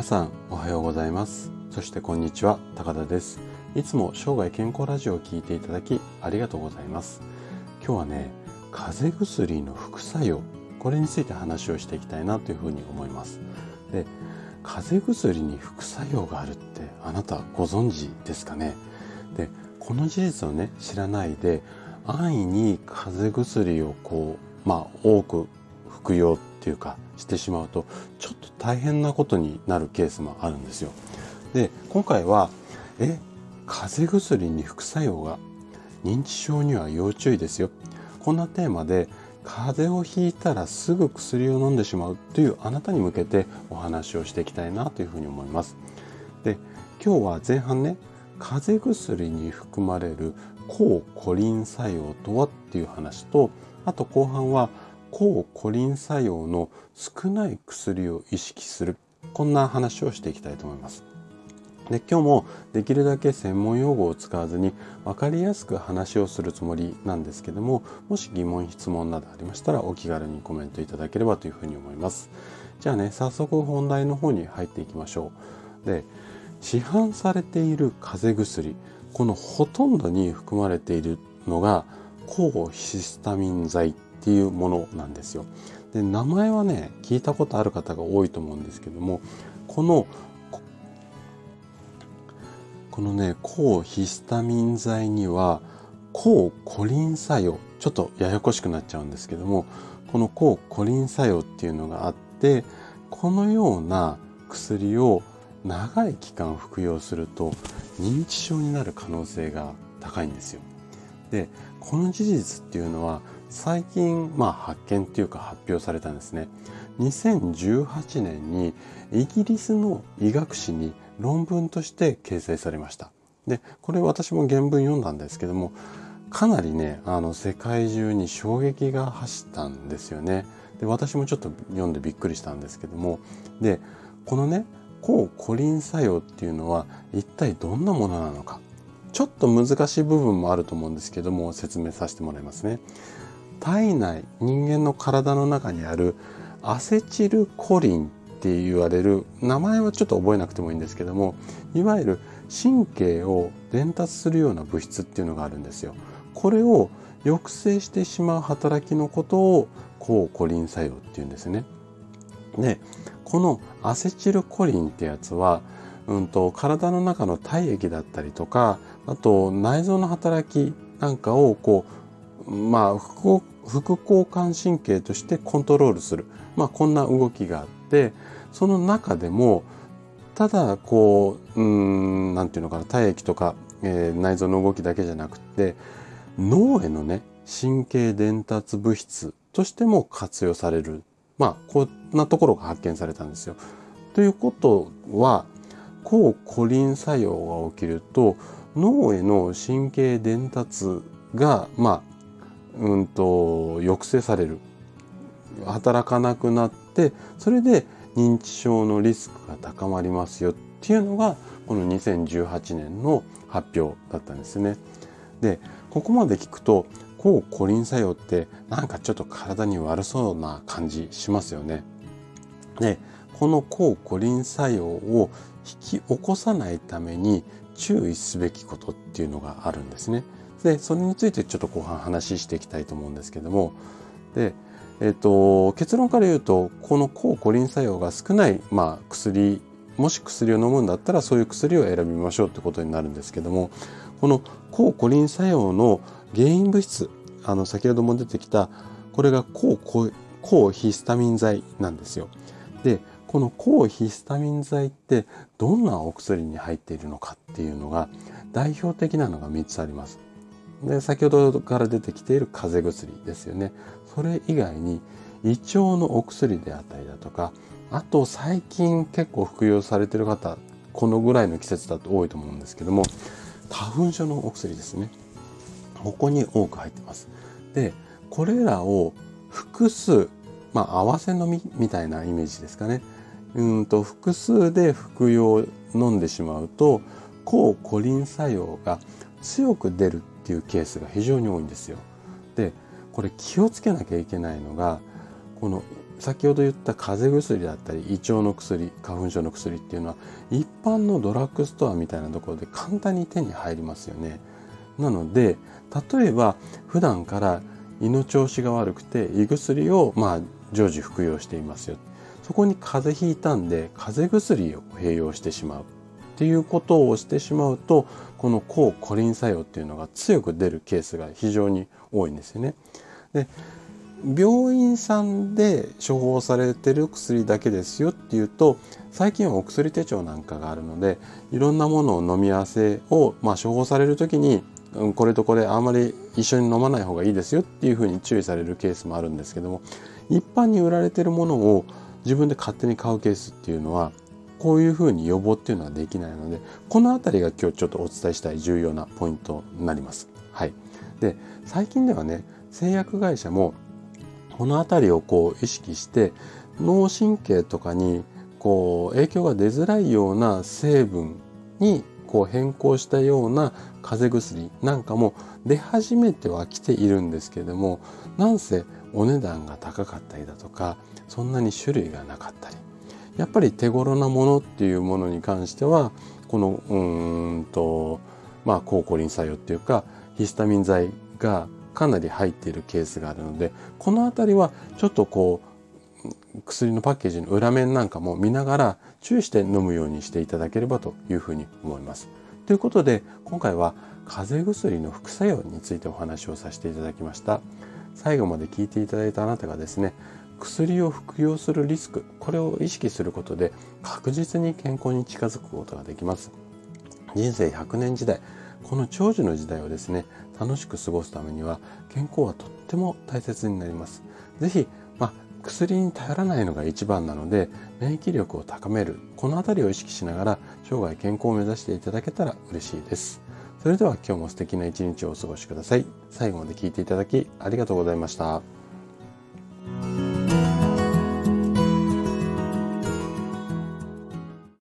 皆さんおはようございます。そしてこんにちは高田です。いつも生涯健康ラジオを聞いていただきありがとうございます。今日はね風邪薬の副作用これについて話をしていきたいなというふうに思います。で風邪薬に副作用があるってあなたご存知ですかね？でこの事実をね知らないで安易に風邪薬をこうまあ多く服用っていうかしてしまうとちょっと大変なことになるケースもあるんですよ。で今回はえ風邪薬に副作用が認知症には要注意ですよこんなテーマで風邪をひいたらすぐ薬を飲んでしまうというあなたに向けてお話をしていきたいなというふうに思います。で今日は前半ね風邪薬に含まれる抗コリン作用とはっていう話とあと後半は抗コリン作用の少ない薬を意識する。こんな話をしていきたいと思います。で今日もできるだけ専門用語を使わずに分かりやすく話をするつもりなんですけどももし疑問質問などありましたらお気軽にコメントいただければというふうに思います。じゃあね早速本題の方に入っていきましょう。で市販されている風邪薬このほとんどに含まれているのが抗ヒスタミン剤。っていうものなんですよ。で名前はね聞いたことある方が多いと思うんですけどもこのこのね抗ヒスタミン剤には抗コリン作用ちょっとややこしくなっちゃうんですけどもこの抗コリン作用っていうのがあってこのような薬を長い期間服用すると認知症になる可能性が高いんですよ。でこの事実っていうのは最近、まあ、発見っていうか発表されたんですね。2018年にイギリスの医学誌に論文として掲載されました。で、これ私も原文読んだんですけども、かなりね、あの、世界中に衝撃が走ったんですよね。で、私もちょっと読んでびっくりしたんですけども、で、このね、抗コリン作用っていうのは一体どんなものなのか。ちょっと難しい部分もあると思うんですけども、説明させてもらいますね。体内、人間の体の中にあるアセチルコリンって言われる名前はちょっと覚えなくてもいいんですけどもいわゆる神経を伝達するような物質っていうのがあるんですよ。これを抑制してしまう働きのことを抗コリン作用っていうんですね。でこのアセチルコリンってやつは、うんと、体の中の体液だったりとかあと内臓の働きなんかをこうまあ副交感神経としてコントロールする、まあ、こんな動きがあってその中でもただこううんなんていうのかな体液とか、えー、内臓の動きだけじゃなくて脳へのね神経伝達物質としても活用されるまあこんなところが発見されたんですよ。ということは抗コリン作用が起きると脳への神経伝達がまあうんと抑制される働かなくなってそれで認知症のリスクが高まりますよっていうのがこの2018年の発表だったんですね。でここまで聞くと抗コリン作用ってなんかちょっと体に悪そうな感じしますよね。でこの抗コリン作用を引き起こさないために注意すべきことっていうのがあるんですね。でそれについてちょっと後半話していきたいと思うんですけどもでえっ、と、結論から言うと、この抗コリン作用が少ない、まあ、薬、もし薬を飲むんだったらそういう薬を選びましょうってことになるんですけども、この抗コリン作用の原因物質、あの、先ほども出てきた、これが抗抗ヒスタミン剤なんですよ。で、この抗ヒスタミン剤ってどんなお薬に入っているのかっていうのが代表的なのが3つあります。で先ほどから出てきている風邪薬ですよね。それ以外に胃腸のお薬であったりだとかあと最近結構服用されてる方このぐらいの季節だと多いと思うんですけども花粉症のお薬ですね。ここに多く入ってます。でこれらを複数まあ合わせ飲みみたいなイメージですかねうんと複数で服用飲んでしまうと抗コリン作用が強く出るっていうケースが非常に多いんですよ。でこれ気をつけなきゃいけないのがこの先ほど言った風邪薬だったり胃腸の薬花粉症の薬っていうのは一般のドラッグストアみたいなところで簡単に手に入りますよね。なので例えば普段から胃の調子が悪くて胃薬をまあ常時服用していますよそこに風邪ひいたんで風邪薬を併用してしまうっていうことをしてしまうとこの抗コリン作用っていうのが強く出るケースが非常に多いんですよね。で病院さんで処方されてる薬だけですよっていうと最近はお薬手帳なんかがあるのでいろんなものを飲み合わせを、まあ、処方される時にこれとこれあんまり一緒に飲まない方がいいですよっていうふうに注意されるケースもあるんですけども一般に売られてるものを自分で勝手に買うケースっていうのはこういうふうに予防っていうのはできないのでこの辺りが今日ちょっとお伝えしたい重要なポイントになります。はい、で最近ではね製薬会社もこの辺りをこう意識して脳神経とかにこう影響が出づらいような成分にこう変更したような風邪薬なんかも出始めてはきているんですけれどもなんせお値段が高かったりだとかそんなに種類がなかったりやっぱり手頃なものっていうものに関してはこのうんとまあ抗コリン作用っていうかヒスタミン剤がかなり入っているケースがあるのでこの辺りはちょっとこう薬のパッケージの裏面なんかも見ながら注意して飲むようにしていただければというふうに思います。ということで今回は風邪薬の副作用についてお話をさせていただきました。最後まで聞いていただいたあなたがですね薬を服用するリスクこれを意識することで確実に健康に近づくことができます人生100年時代この長寿の時代をですね楽しく過ごすためには健康はとっても大切になります是非薬に頼らないのが一番なので免疫力を高めるこの辺りを意識しながら生涯健康を目指していただけたら嬉しいです。それでは今日も素敵な一日をお過ごしください。最後まで聞いていただきありがとうございました。